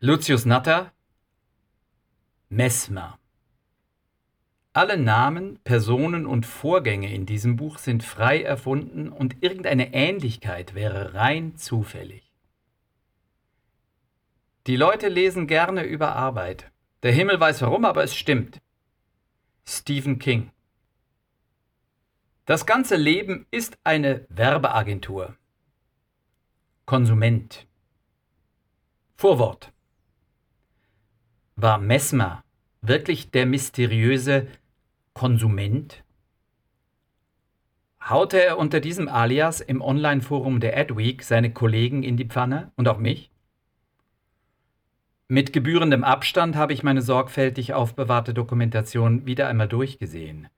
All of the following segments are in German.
Lucius Natter Mesmer Alle Namen, Personen und Vorgänge in diesem Buch sind frei erfunden und irgendeine Ähnlichkeit wäre rein zufällig. Die Leute lesen gerne über Arbeit. Der Himmel weiß warum, aber es stimmt. Stephen King Das ganze Leben ist eine Werbeagentur. Konsument Vorwort war Mesmer wirklich der mysteriöse Konsument? Haute er unter diesem Alias im Online-Forum der Adweek seine Kollegen in die Pfanne und auch mich? Mit gebührendem Abstand habe ich meine sorgfältig aufbewahrte Dokumentation wieder einmal durchgesehen.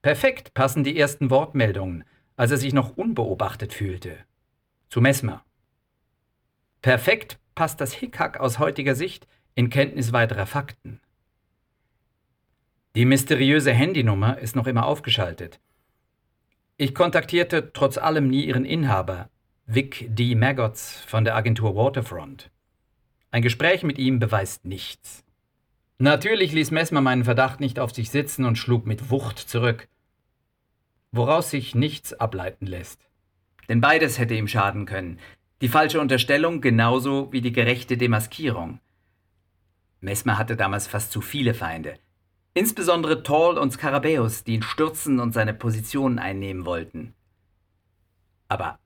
Perfekt passen die ersten Wortmeldungen, als er sich noch unbeobachtet fühlte. Zu Mesmer. Perfekt passt das Hickhack aus heutiger Sicht in Kenntnis weiterer Fakten. Die mysteriöse Handynummer ist noch immer aufgeschaltet. Ich kontaktierte trotz allem nie ihren Inhaber, Vic D. Maggots von der Agentur Waterfront. Ein Gespräch mit ihm beweist nichts. Natürlich ließ Messmer meinen Verdacht nicht auf sich sitzen und schlug mit Wucht zurück, woraus sich nichts ableiten lässt. Denn beides hätte ihm schaden können. Die falsche Unterstellung genauso wie die gerechte Demaskierung. Mesmer hatte damals fast zu viele Feinde. Insbesondere Tall und Skarabäus, die ihn stürzen und seine Positionen einnehmen wollten. Aber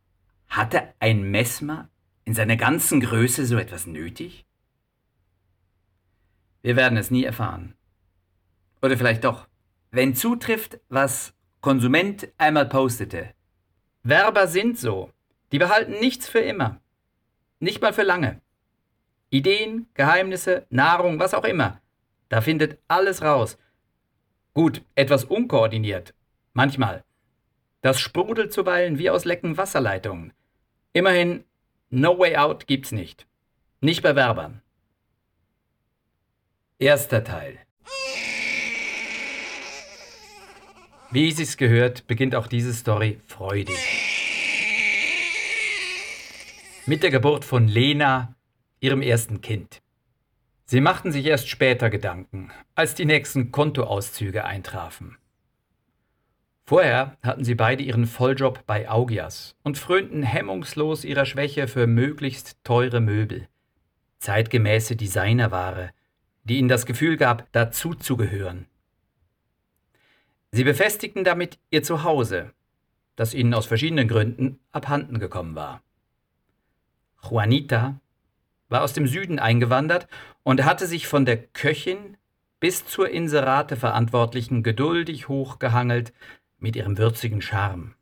hatte ein Mesmer in seiner ganzen Größe so etwas nötig? Wir werden es nie erfahren. Oder vielleicht doch, wenn zutrifft, was Konsument einmal postete. Werber sind so. Die behalten nichts für immer. Nicht mal für lange. Ideen, Geheimnisse, Nahrung, was auch immer. Da findet alles raus. Gut, etwas unkoordiniert. Manchmal. Das sprudelt zuweilen wie aus lecken Wasserleitungen. Immerhin, No Way Out gibt's nicht. Nicht bei Werbern. Erster Teil. Wie sich's gehört, beginnt auch diese Story freudig. Mit der Geburt von Lena, ihrem ersten Kind. Sie machten sich erst später Gedanken, als die nächsten Kontoauszüge eintrafen. Vorher hatten sie beide ihren Volljob bei Augias und frönten hemmungslos ihrer Schwäche für möglichst teure Möbel, zeitgemäße Designerware, die ihnen das Gefühl gab, dazuzugehören. Sie befestigten damit ihr Zuhause, das ihnen aus verschiedenen Gründen abhanden gekommen war. Juanita war aus dem Süden eingewandert und hatte sich von der Köchin bis zur Inserate Verantwortlichen geduldig hochgehangelt mit ihrem würzigen Charme.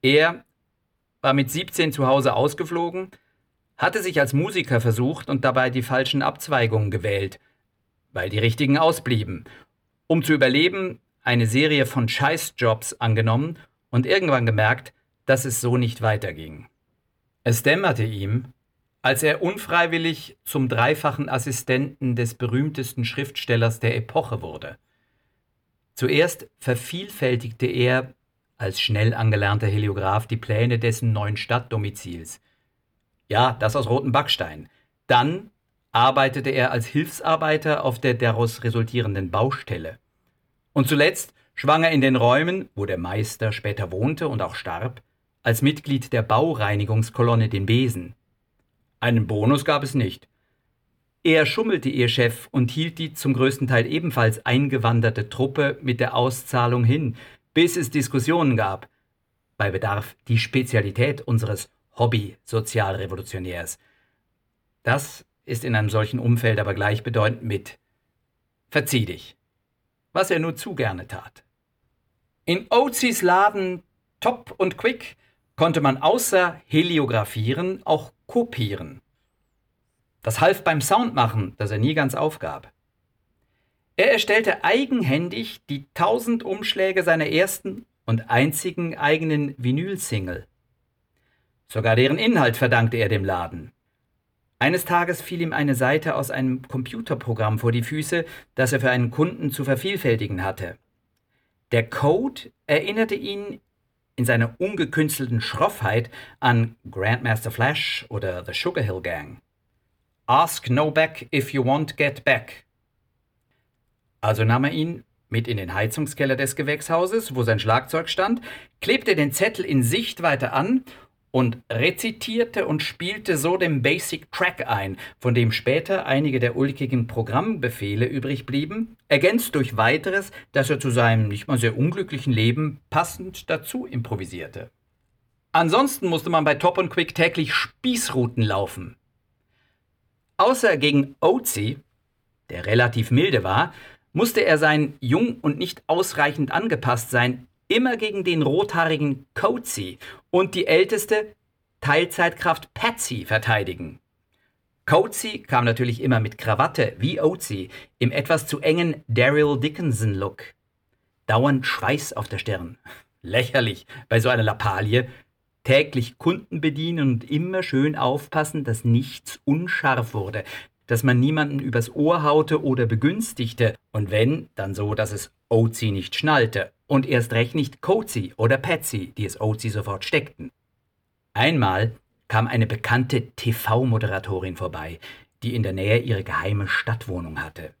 Er war mit 17 zu Hause ausgeflogen, hatte sich als Musiker versucht und dabei die falschen Abzweigungen gewählt, weil die richtigen ausblieben, um zu überleben, eine Serie von Scheißjobs angenommen und irgendwann gemerkt, dass es so nicht weiterging. Es dämmerte ihm, als er unfreiwillig zum dreifachen Assistenten des berühmtesten Schriftstellers der Epoche wurde. Zuerst vervielfältigte er als schnell angelernter Heliograph die Pläne dessen neuen Stadtdomizils. Ja, das aus rotem Backstein. Dann arbeitete er als Hilfsarbeiter auf der daraus resultierenden Baustelle. Und zuletzt schwang er in den Räumen, wo der Meister später wohnte und auch starb, als Mitglied der Baureinigungskolonne den Besen. Einen Bonus gab es nicht. Er schummelte ihr Chef und hielt die zum größten Teil ebenfalls eingewanderte Truppe mit der Auszahlung hin, bis es Diskussionen gab. Bei Bedarf die Spezialität unseres Hobby-Sozialrevolutionärs. Das ist in einem solchen Umfeld aber gleichbedeutend mit Verzieh dich, was er nur zu gerne tat. In Oatsies Laden Top und Quick konnte man außer Heliografieren auch kopieren. Das half beim Soundmachen, das er nie ganz aufgab. Er erstellte eigenhändig die tausend Umschläge seiner ersten und einzigen eigenen Vinylsingle. Sogar deren Inhalt verdankte er dem Laden. Eines Tages fiel ihm eine Seite aus einem Computerprogramm vor die Füße, das er für einen Kunden zu vervielfältigen hatte. Der Code erinnerte ihn in seiner ungekünstelten Schroffheit an Grandmaster Flash oder The Sugar Hill Gang. Ask no back if you want get back. Also nahm er ihn mit in den Heizungskeller des Gewächshauses, wo sein Schlagzeug stand, klebte den Zettel in Sichtweite an und rezitierte und spielte so den Basic Track ein, von dem später einige der ulkigen Programmbefehle übrig blieben, ergänzt durch weiteres, das er zu seinem nicht mal sehr unglücklichen Leben passend dazu improvisierte. Ansonsten musste man bei Top und Quick täglich Spießrouten laufen. Außer gegen Oatsy, der relativ milde war, musste er sein jung und nicht ausreichend angepasst sein immer gegen den rothaarigen Coatsy und die älteste Teilzeitkraft Patsy verteidigen. Coatsy kam natürlich immer mit Krawatte wie Oatsy im etwas zu engen Daryl Dickinson-Look. Dauernd Schweiß auf der Stirn. Lächerlich bei so einer Lappalie. Täglich Kunden bedienen und immer schön aufpassen, dass nichts unscharf wurde, dass man niemanden übers Ohr haute oder begünstigte, und wenn, dann so, dass es Oatsy nicht schnallte und erst recht nicht Coatsy oder Patsy, die es Oatsy sofort steckten. Einmal kam eine bekannte TV-Moderatorin vorbei, die in der Nähe ihre geheime Stadtwohnung hatte.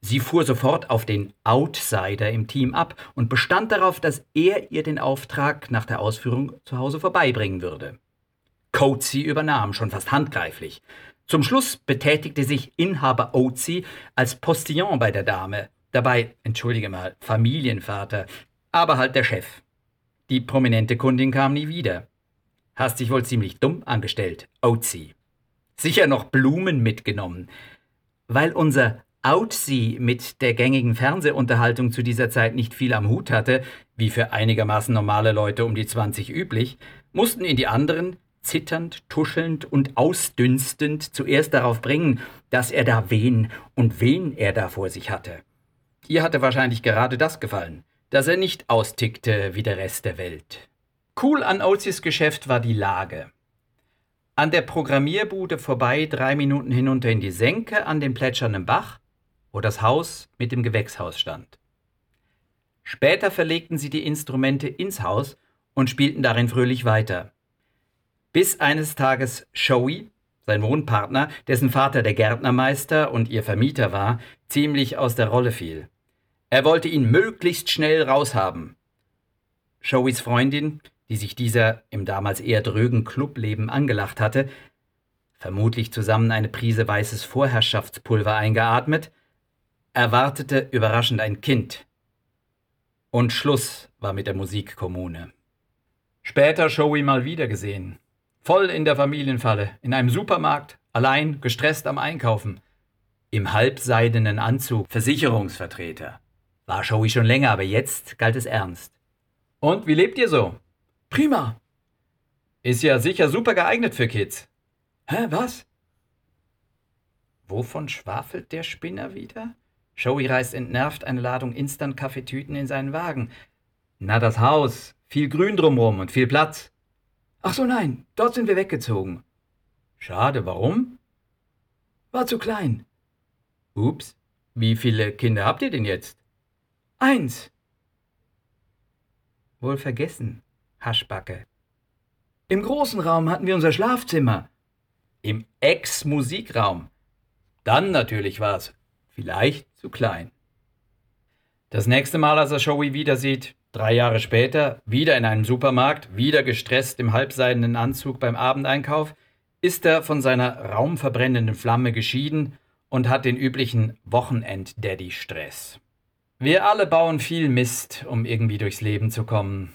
Sie fuhr sofort auf den Outsider im Team ab und bestand darauf, dass er ihr den Auftrag nach der Ausführung zu Hause vorbeibringen würde. Coatsy übernahm, schon fast handgreiflich. Zum Schluss betätigte sich Inhaber Oatsy als Postillon bei der Dame, Dabei, entschuldige mal, Familienvater, aber halt der Chef. Die prominente Kundin kam nie wieder. Hast dich wohl ziemlich dumm angestellt, Outsy. Sicher noch Blumen mitgenommen. Weil unser Outsy mit der gängigen Fernsehunterhaltung zu dieser Zeit nicht viel am Hut hatte, wie für einigermaßen normale Leute um die 20 üblich, mussten ihn die anderen zitternd, tuschelnd und ausdünstend zuerst darauf bringen, dass er da wen und wen er da vor sich hatte. Ihr hatte wahrscheinlich gerade das gefallen, dass er nicht austickte wie der Rest der Welt. Cool an Oatsys Geschäft war die Lage. An der Programmierbude vorbei drei Minuten hinunter in die Senke an den plätschernden Bach, wo das Haus mit dem Gewächshaus stand. Später verlegten sie die Instrumente ins Haus und spielten darin fröhlich weiter. Bis eines Tages Shoei, sein Wohnpartner, dessen Vater der Gärtnermeister und ihr Vermieter war, ziemlich aus der Rolle fiel. Er wollte ihn möglichst schnell raushaben. Showys Freundin, die sich dieser im damals eher drögen Clubleben angelacht hatte, vermutlich zusammen eine Prise weißes Vorherrschaftspulver eingeatmet, erwartete überraschend ein Kind. Und Schluss war mit der Musikkommune. Später Showy mal wieder gesehen. Voll in der Familienfalle, in einem Supermarkt, allein, gestresst am Einkaufen. Im halbseidenen Anzug, Versicherungsvertreter. War Showy schon länger, aber jetzt galt es ernst. Und wie lebt ihr so? Prima. Ist ja sicher super geeignet für Kids. Hä, was? Wovon schwafelt der Spinner wieder? Showy reißt entnervt eine Ladung Instant-Kaffeetüten in seinen Wagen. Na, das Haus. Viel Grün drumrum und viel Platz. Ach so, nein, dort sind wir weggezogen. Schade, warum? War zu klein. Ups, wie viele Kinder habt ihr denn jetzt? Eins. Wohl vergessen, Haschbacke. Im großen Raum hatten wir unser Schlafzimmer. Im Ex-Musikraum. Dann natürlich war es vielleicht zu klein. Das nächste Mal, als er Showy wieder sieht, drei Jahre später, wieder in einem Supermarkt, wieder gestresst im halbseidenen Anzug beim Abendeinkauf, ist er von seiner raumverbrennenden Flamme geschieden und hat den üblichen Wochenend-Daddy-Stress. Wir alle bauen viel Mist, um irgendwie durchs Leben zu kommen.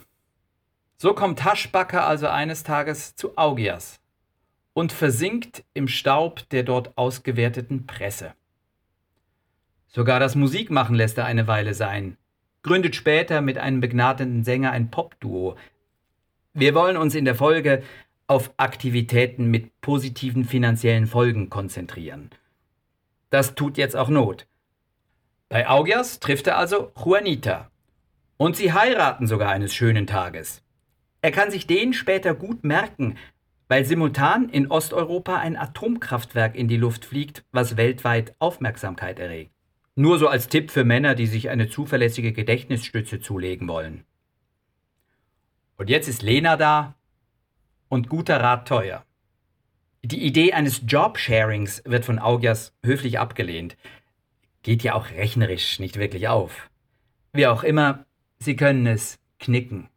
So kommt Haschbacker also eines Tages zu Augias und versinkt im Staub der dort ausgewerteten Presse. Sogar das Musikmachen lässt er eine Weile sein, gründet später mit einem begnadeten Sänger ein Popduo. Wir wollen uns in der Folge auf Aktivitäten mit positiven finanziellen Folgen konzentrieren. Das tut jetzt auch Not. Bei Augias trifft er also Juanita. Und sie heiraten sogar eines schönen Tages. Er kann sich den später gut merken, weil simultan in Osteuropa ein Atomkraftwerk in die Luft fliegt, was weltweit Aufmerksamkeit erregt. Nur so als Tipp für Männer, die sich eine zuverlässige Gedächtnisstütze zulegen wollen. Und jetzt ist Lena da und guter Rat teuer. Die Idee eines Jobsharings wird von Augias höflich abgelehnt. Geht ja auch rechnerisch nicht wirklich auf. Wie auch immer, sie können es knicken.